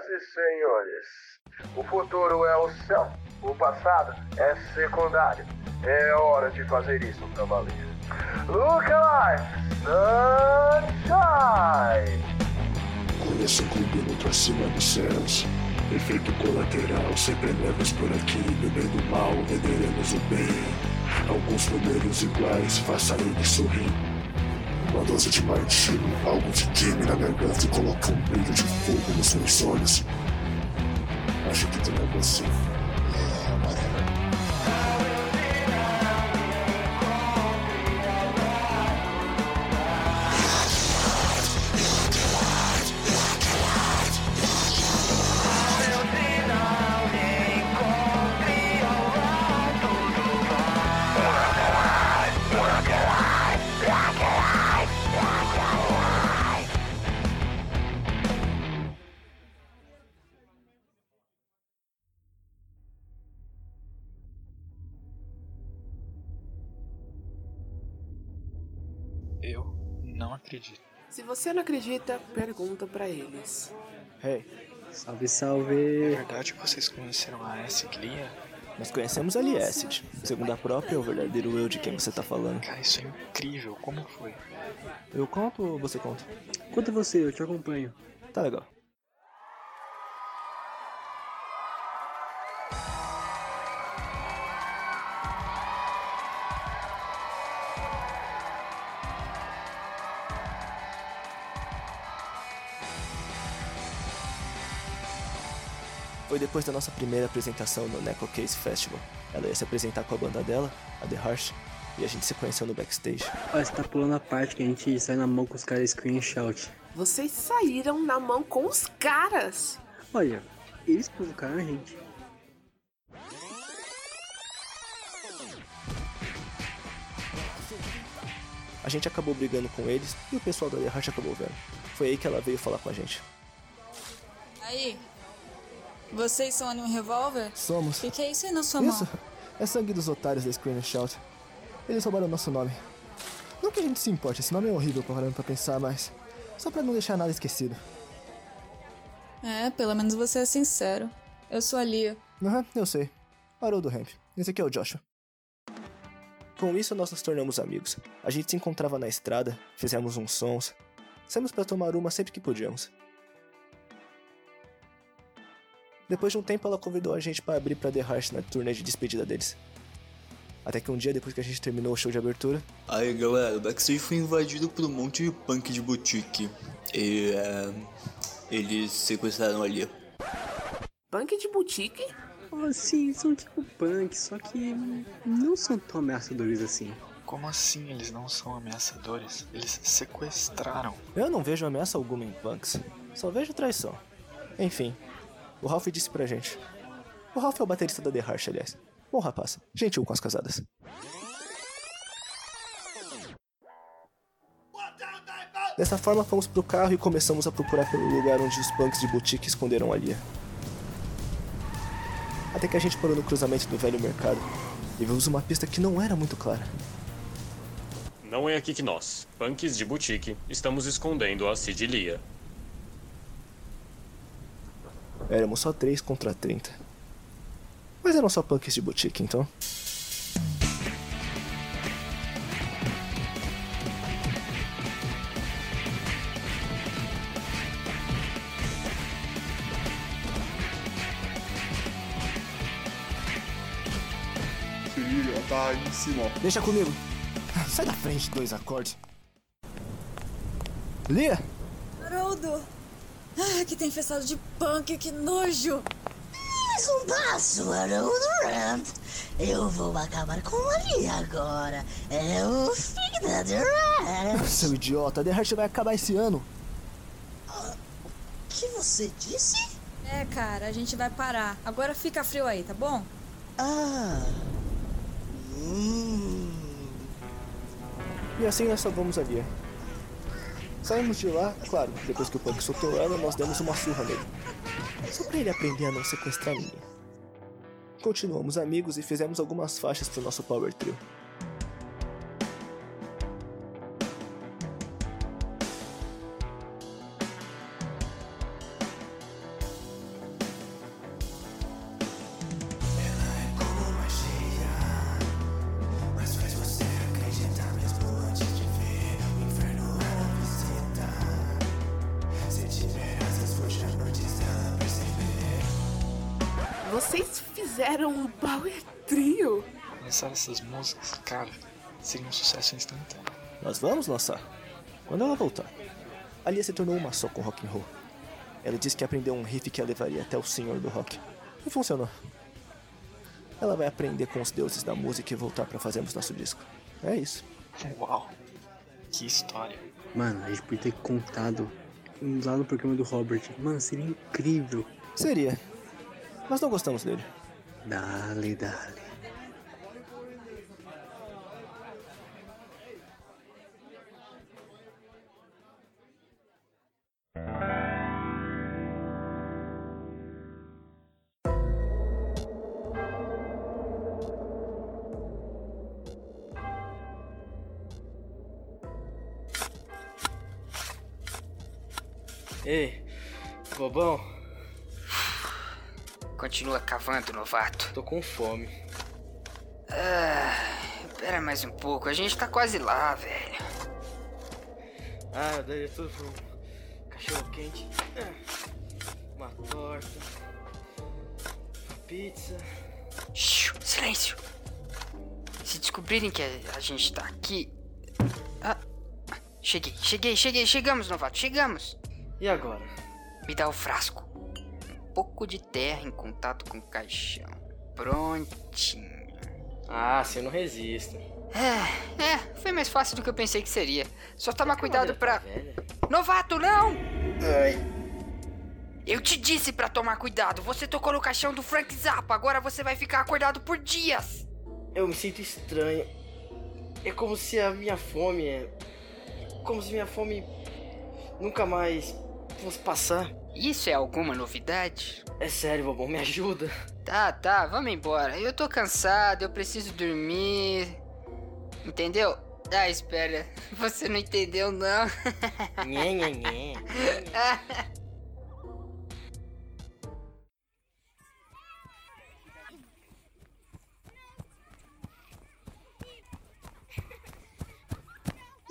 Senhoras e senhores, o futuro é o céu, o passado é secundário. É hora de fazer isso pra valer. Look alive, sunshine! Conheço o clube pra cima dos céus. Efeito colateral, sempre levas por aqui. Bebendo mal, venderemos o bem. Alguns números iguais, faça ele sorrir. Uma dose de martini, algo de queime na garganta e coloca um brilho de fogo nos meus olhos. Acho que tu é você. É, whatever. Eu não acredito. Se você não acredita, pergunta pra eles. Hey, Salve, É salve. verdade que vocês conheceram a Acid Lia? nós conhecemos a Liacid. Segundo a própria, é o verdadeiro eu de quem você tá falando. Cara, isso é incrível. Como foi? Eu conto ou você conta? Conta você, eu te acompanho. Tá legal. Foi depois da nossa primeira apresentação no Neco Case Festival. Ela ia se apresentar com a banda dela, a The Harsh, e a gente se conheceu no backstage. Olha, você tá pulando a parte que a gente sai na mão com os caras screen shout. Vocês saíram na mão com os caras. Olha, eles provocaram a gente. A gente acabou brigando com eles e o pessoal da The Harsh acabou vendo. Foi aí que ela veio falar com a gente. Aí, vocês são a New Revolver? Somos. O que, é isso aí na sua Isso mão? é sangue dos otários da Screen Shout. Eles roubaram nosso nome. Não que a gente se importe, esse nome é horrível parando pra pensar, mas. Só pra não deixar nada esquecido. É, pelo menos você é sincero. Eu sou a Lia. Aham, eu sei. Haroldo Ramp. Esse aqui é o Joshua. Com isso, nós nos tornamos amigos. A gente se encontrava na estrada, fizemos uns sons. Saímos pra tomar uma sempre que podíamos. Depois de um tempo, ela convidou a gente para abrir pra The Harsh na turnê de despedida deles. Até que um dia, depois que a gente terminou o show de abertura, Aí galera, o backstage foi invadido por um monte de punk de boutique. E é, eles sequestraram ali. Punk de boutique? Oh, sim, são tipo punk, só que não são tão ameaçadores assim. Como assim eles não são ameaçadores? Eles sequestraram. Eu não vejo ameaça alguma em punks. Só vejo traição. Enfim, o Ralph disse pra gente. O Ralph é o baterista da The Harsh, aliás. Bom rapaz, gentil com as casadas. Dessa forma, fomos pro carro e começamos a procurar pelo lugar onde os punks de boutique esconderam a Lia. Até que a gente parou no cruzamento do velho mercado e vimos uma pista que não era muito clara. Não é aqui que nós, punks de boutique, estamos escondendo a Cid Lia. Éramos só 3 contra 30. Mas eram só punks de boutique, então. Lia tá aí em cima. Deixa comigo. Sai da frente, dois acordes. Lia! Haroldo! Ah, que tem infestado de punk, que nojo! Mais um passo, Haroldo Ramp. Eu vou acabar com ali agora. É o fim da Durant. Seu idiota, The Heart vai acabar esse ano. O que você disse? É, cara, a gente vai parar. Agora fica frio aí, tá bom? Ah. Hum. E assim nós salvamos a Lia. Saímos de lá, claro, depois que o punk soltou ela, nós demos uma surra nele. Só pra ele aprender a não sequestrar ninguém. Continuamos amigos e fizemos algumas faixas pro nosso Power Trio. Vocês fizeram um power trio? Lançar essas músicas, cara, seria um sucesso instantâneo. Nós vamos lançar. Quando ela voltar. A Lia se tornou uma só com rock and roll. Ela disse que aprendeu um riff que a levaria até o senhor do rock. E funcionou. Ela vai aprender com os deuses da música e voltar para fazermos nosso disco. É isso. Uau, que história. Mano, a gente podia ter contado lá no programa do Robert. Mano, seria incrível. Seria. Mas não gostamos dele. Dale, dale. Ei, bobão, Continua cavando, novato. tô com fome. Ah, pera mais um pouco, a gente tá quase lá, velho. Ah, eu daria tudo por um cachorro quente. Ah, Uma torta. Uma pizza. Shhh, silêncio. Se descobrirem que a, a gente tá aqui. Ah, cheguei, cheguei, cheguei, chegamos, novato, chegamos. E agora? Me dá o frasco. Pouco de terra em contato com o caixão. Prontinho. Ah, você não resiste. É, é, foi mais fácil do que eu pensei que seria. Só toma cuidado pra. Velha. Novato, não! Ai. Eu te disse pra tomar cuidado. Você tocou no caixão do Frank Zappa. Agora você vai ficar acordado por dias. Eu me sinto estranho. É como se a minha fome é. Como se minha fome nunca mais fosse passar. Isso é alguma novidade? É sério, bobão, me ajuda. Tá, tá, vamos embora. Eu tô cansado, eu preciso dormir. Entendeu? Ah, espera. Você não entendeu, não. Nhê, nhê, nhê.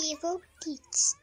Evil Kids.